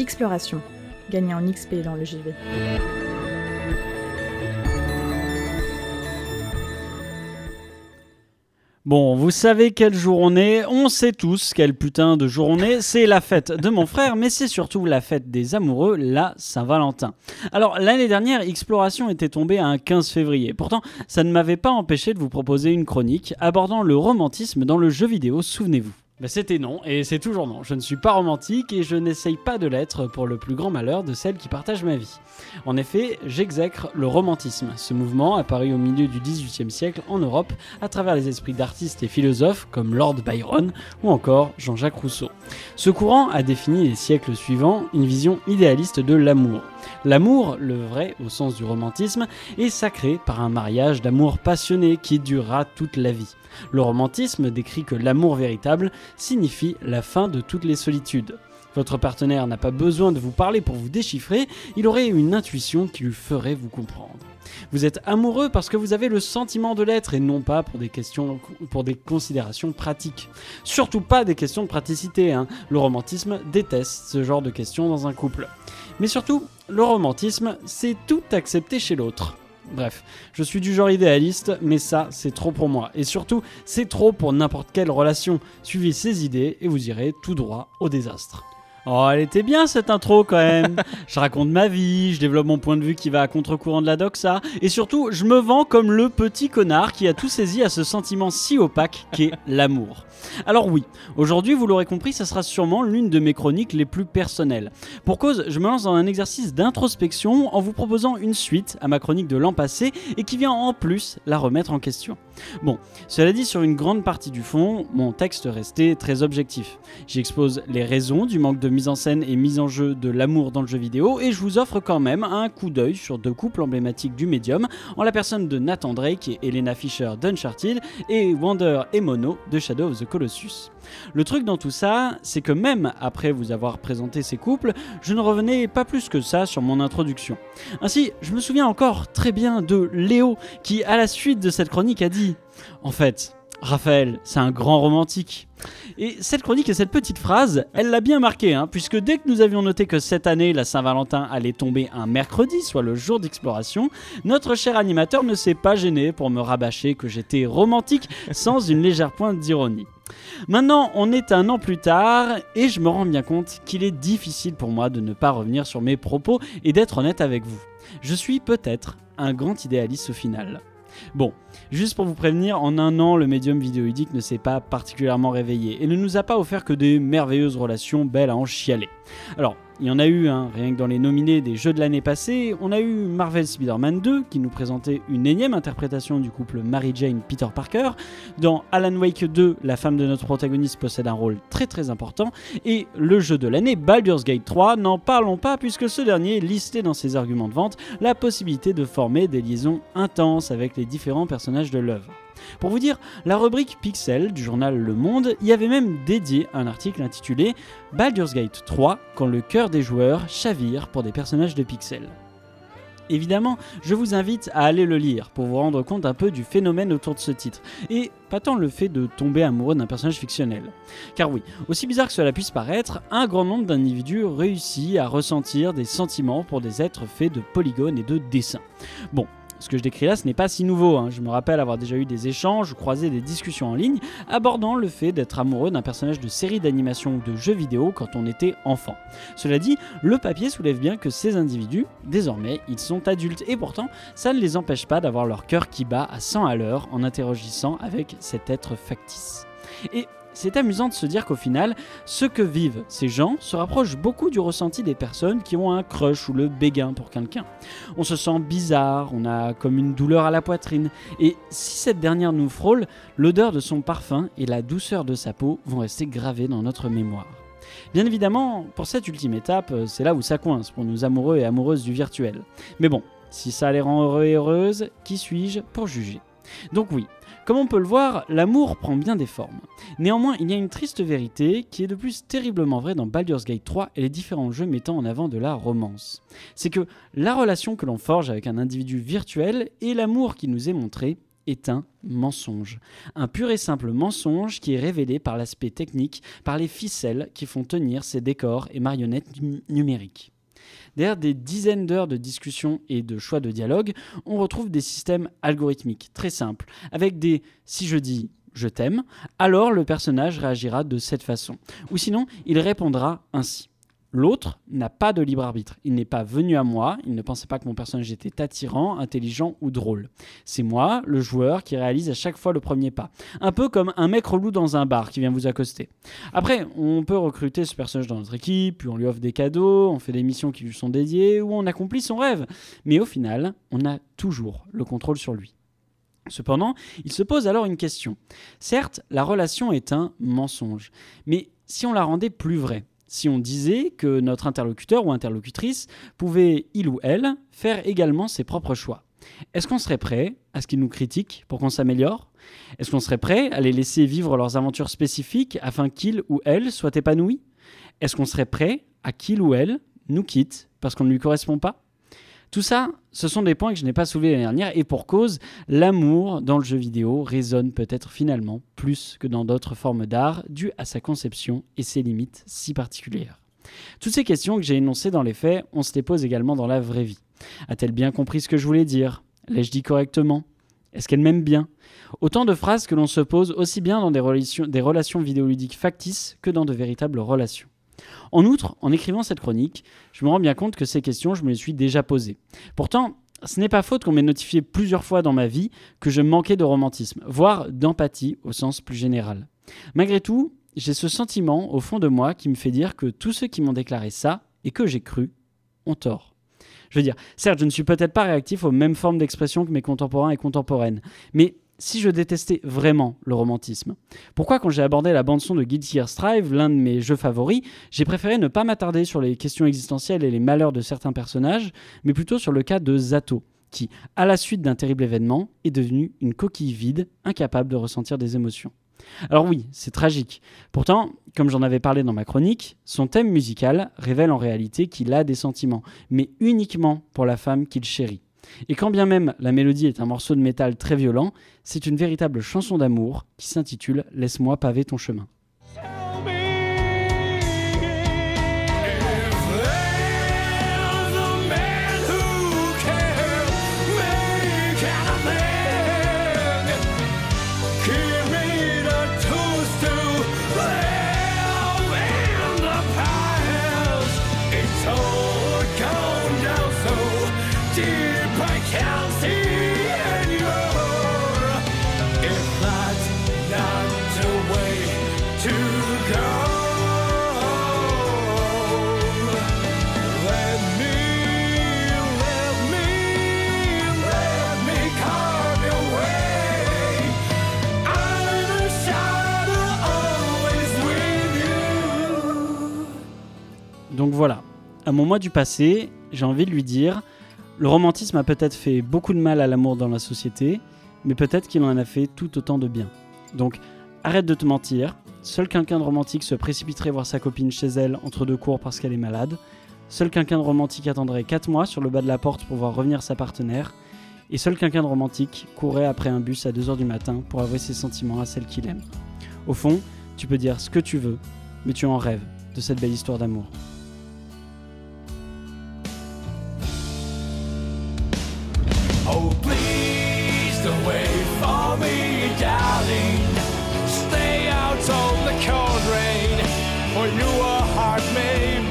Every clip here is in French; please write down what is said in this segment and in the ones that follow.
Exploration. Gagner en XP dans le JV. Bon, vous savez quel jour on est, on sait tous quel putain de jour on est, c'est la fête de mon frère, mais c'est surtout la fête des amoureux, la Saint-Valentin. Alors, l'année dernière, Exploration était tombée à un 15 février. Pourtant, ça ne m'avait pas empêché de vous proposer une chronique abordant le romantisme dans le jeu vidéo, souvenez-vous. Ben, C'était non, et c'est toujours non. Je ne suis pas romantique et je n'essaye pas de l'être pour le plus grand malheur de celle qui partage ma vie. En effet, j'exècre le romantisme, ce mouvement apparu au milieu du XVIIIe siècle en Europe à travers les esprits d'artistes et philosophes comme Lord Byron ou encore Jean-Jacques Rousseau. Ce courant a défini les siècles suivants une vision idéaliste de l'amour. L'amour, le vrai au sens du romantisme, est sacré par un mariage d'amour passionné qui durera toute la vie. Le romantisme décrit que l'amour véritable signifie la fin de toutes les solitudes. Votre partenaire n'a pas besoin de vous parler pour vous déchiffrer, il aurait une intuition qui lui ferait vous comprendre. Vous êtes amoureux parce que vous avez le sentiment de l'être et non pas pour des questions, pour des considérations pratiques. Surtout pas des questions de praticité. hein. Le romantisme déteste ce genre de questions dans un couple. Mais surtout, le romantisme, c'est tout accepter chez l'autre. Bref, je suis du genre idéaliste, mais ça, c'est trop pour moi. Et surtout, c'est trop pour n'importe quelle relation. Suivez ces idées et vous irez tout droit au désastre. Oh, elle était bien cette intro quand même. je raconte ma vie, je développe mon point de vue qui va à contre-courant de la doxa, et surtout, je me vends comme le petit connard qui a tout saisi à ce sentiment si opaque qu'est l'amour. Alors oui, aujourd'hui, vous l'aurez compris, ça sera sûrement l'une de mes chroniques les plus personnelles. Pour cause, je me lance dans un exercice d'introspection en vous proposant une suite à ma chronique de l'an passé et qui vient en plus la remettre en question. Bon, cela dit, sur une grande partie du fond, mon texte restait très objectif. J'expose les raisons du manque de mise en scène et mise en jeu de l'amour dans le jeu vidéo et je vous offre quand même un coup d'œil sur deux couples emblématiques du médium en la personne de Nathan Drake et Elena Fisher d'Uncharted et Wander et Mono de Shadow of the Colossus. Le truc dans tout ça, c'est que même après vous avoir présenté ces couples, je ne revenais pas plus que ça sur mon introduction. Ainsi, je me souviens encore très bien de Léo qui, à la suite de cette chronique, a dit En fait, Raphaël, c'est un grand romantique. Et cette chronique et cette petite phrase, elle l'a bien marqué, hein, puisque dès que nous avions noté que cette année, la Saint-Valentin allait tomber un mercredi, soit le jour d'exploration, notre cher animateur ne s'est pas gêné pour me rabâcher que j'étais romantique sans une légère pointe d'ironie. Maintenant, on est un an plus tard et je me rends bien compte qu'il est difficile pour moi de ne pas revenir sur mes propos et d'être honnête avec vous. Je suis peut-être un grand idéaliste au final. Bon, juste pour vous prévenir, en un an, le médium vidéoludique ne s'est pas particulièrement réveillé et ne nous a pas offert que des merveilleuses relations belles à en chialer. Alors, il y en a eu, hein, rien que dans les nominés des jeux de l'année passée, on a eu Marvel Spider-Man 2 qui nous présentait une énième interprétation du couple Mary Jane Peter Parker. Dans Alan Wake 2, la femme de notre protagoniste possède un rôle très très important. Et le jeu de l'année, Baldur's Gate 3, n'en parlons pas puisque ce dernier listait dans ses arguments de vente la possibilité de former des liaisons intenses avec les différents personnages de l'œuvre. Pour vous dire, la rubrique Pixel du journal Le Monde y avait même dédié un article intitulé Baldur's Gate 3 quand le cœur des joueurs chavire pour des personnages de Pixel. Évidemment, je vous invite à aller le lire pour vous rendre compte un peu du phénomène autour de ce titre, et pas tant le fait de tomber amoureux d'un personnage fictionnel. Car oui, aussi bizarre que cela puisse paraître, un grand nombre d'individus réussit à ressentir des sentiments pour des êtres faits de polygones et de dessins. Bon, ce que je décris là, ce n'est pas si nouveau. hein. Je me rappelle avoir déjà eu des échanges, croisé des discussions en ligne, abordant le fait d'être amoureux d'un personnage de série d'animation ou de jeux vidéo quand on était enfant. Cela dit, le papier soulève bien que ces individus, désormais, ils sont adultes, et pourtant, ça ne les empêche pas d'avoir leur cœur qui bat à 100 à l'heure en interagissant avec cet être factice. C'est amusant de se dire qu'au final, ce que vivent ces gens se rapproche beaucoup du ressenti des personnes qui ont un crush ou le béguin pour quelqu'un. On se sent bizarre, on a comme une douleur à la poitrine, et si cette dernière nous frôle, l'odeur de son parfum et la douceur de sa peau vont rester gravés dans notre mémoire. Bien évidemment, pour cette ultime étape, euh, c'est là où ça coince pour nous amoureux et amoureuses du virtuel. Mais bon, si ça les rend heureux et heureuses, qui suis-je pour juger? Donc oui, comme on peut le voir, l'amour prend bien des formes. Néanmoins, il y a une triste vérité qui est de plus terriblement vraie dans Baldur's Gate 3 et les différents jeux mettant en avant de la romance. C'est que la relation que l'on forge avec un individu virtuel et l'amour qui nous est montré est un mensonge. Un pur et simple mensonge qui est révélé par l'aspect technique, par les ficelles qui font tenir ces décors et marionnettes num- numériques. Derrière des dizaines d'heures de discussion et de choix de dialogue, on retrouve des systèmes algorithmiques très simples, avec des si je dis je t'aime, alors le personnage réagira de cette façon. Ou sinon, il répondra ainsi. L'autre n'a pas de libre arbitre. Il n'est pas venu à moi, il ne pensait pas que mon personnage était attirant, intelligent ou drôle. C'est moi, le joueur, qui réalise à chaque fois le premier pas. Un peu comme un mec relou dans un bar qui vient vous accoster. Après, on peut recruter ce personnage dans notre équipe, puis on lui offre des cadeaux, on fait des missions qui lui sont dédiées, ou on accomplit son rêve. Mais au final, on a toujours le contrôle sur lui. Cependant, il se pose alors une question. Certes, la relation est un mensonge, mais si on la rendait plus vraie, si on disait que notre interlocuteur ou interlocutrice pouvait, il ou elle, faire également ses propres choix, est-ce qu'on serait prêt à ce qu'ils nous critiquent pour qu'on s'améliore? Est-ce qu'on serait prêt à les laisser vivre leurs aventures spécifiques afin qu'ils ou elles soient épanouis? Est-ce qu'on serait prêt à qu'il ou elle nous quitte parce qu'on ne lui correspond pas? Tout ça, ce sont des points que je n'ai pas soulevés l'année dernière, et pour cause, l'amour dans le jeu vidéo résonne peut-être finalement plus que dans d'autres formes d'art, dû à sa conception et ses limites si particulières. Toutes ces questions que j'ai énoncées dans les faits, on se les pose également dans la vraie vie. A-t-elle bien compris ce que je voulais dire? L'ai-je dit correctement? Est-ce qu'elle m'aime bien? Autant de phrases que l'on se pose aussi bien dans des relations, des relations vidéoludiques factices que dans de véritables relations. En outre, en écrivant cette chronique, je me rends bien compte que ces questions, je me les suis déjà posées. Pourtant, ce n'est pas faute qu'on m'ait notifié plusieurs fois dans ma vie que je manquais de romantisme, voire d'empathie au sens plus général. Malgré tout, j'ai ce sentiment au fond de moi qui me fait dire que tous ceux qui m'ont déclaré ça, et que j'ai cru, ont tort. Je veux dire, certes, je ne suis peut-être pas réactif aux mêmes formes d'expression que mes contemporains et contemporaines, mais si je détestais vraiment le romantisme Pourquoi quand j'ai abordé la bande-son de Guilty Gear Strive, l'un de mes jeux favoris, j'ai préféré ne pas m'attarder sur les questions existentielles et les malheurs de certains personnages, mais plutôt sur le cas de Zato, qui, à la suite d'un terrible événement, est devenu une coquille vide, incapable de ressentir des émotions. Alors oui, c'est tragique. Pourtant, comme j'en avais parlé dans ma chronique, son thème musical révèle en réalité qu'il a des sentiments, mais uniquement pour la femme qu'il chérit. Et quand bien même la mélodie est un morceau de métal très violent, c'est une véritable chanson d'amour qui s'intitule Laisse-moi paver ton chemin. Donc voilà, à mon moi du passé, j'ai envie de lui dire, le romantisme a peut-être fait beaucoup de mal à l'amour dans la société, mais peut-être qu'il en a fait tout autant de bien. Donc arrête de te mentir, seul quelqu'un de romantique se précipiterait voir sa copine chez elle entre deux cours parce qu'elle est malade, seul quelqu'un de romantique attendrait 4 mois sur le bas de la porte pour voir revenir sa partenaire, et seul quelqu'un de romantique courrait après un bus à 2h du matin pour avouer ses sentiments à celle qu'il aime. Au fond, tu peux dire ce que tu veux, mais tu en rêves de cette belle histoire d'amour. Heart may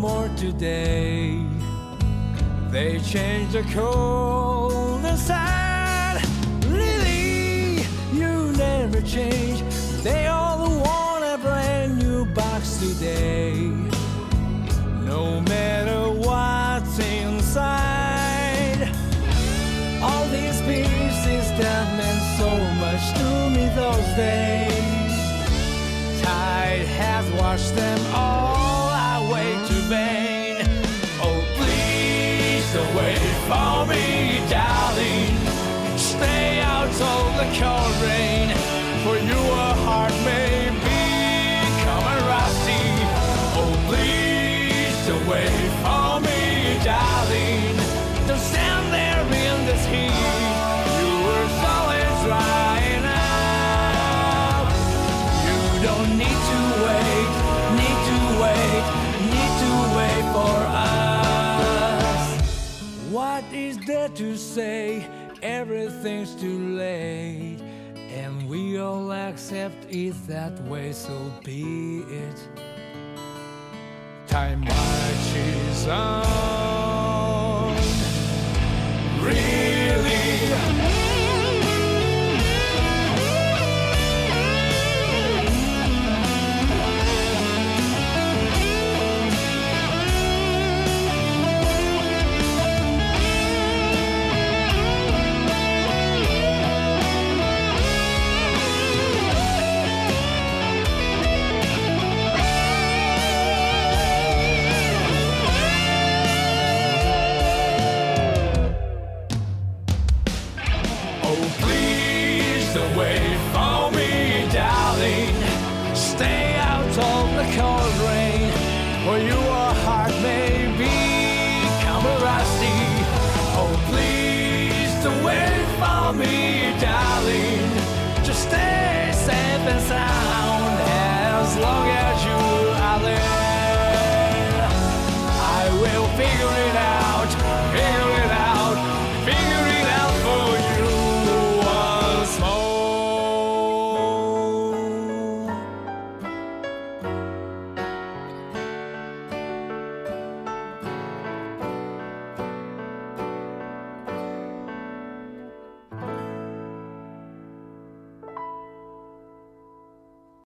more today. They change the cold and sad. Lily, you never change. They all want a brand new box today. No matter what's inside. All these pieces that meant so much to me those days. Tide has washed them all for me, darling. Stay out of the cold rain, to say? Everything's too late. And we all accept it that way, so be it. Time marches on. Really? cold rain where your heart may be. Come rusty. Oh, please do wait for me, darling. Just stay safe and sound as long as you are there. I will figure it out.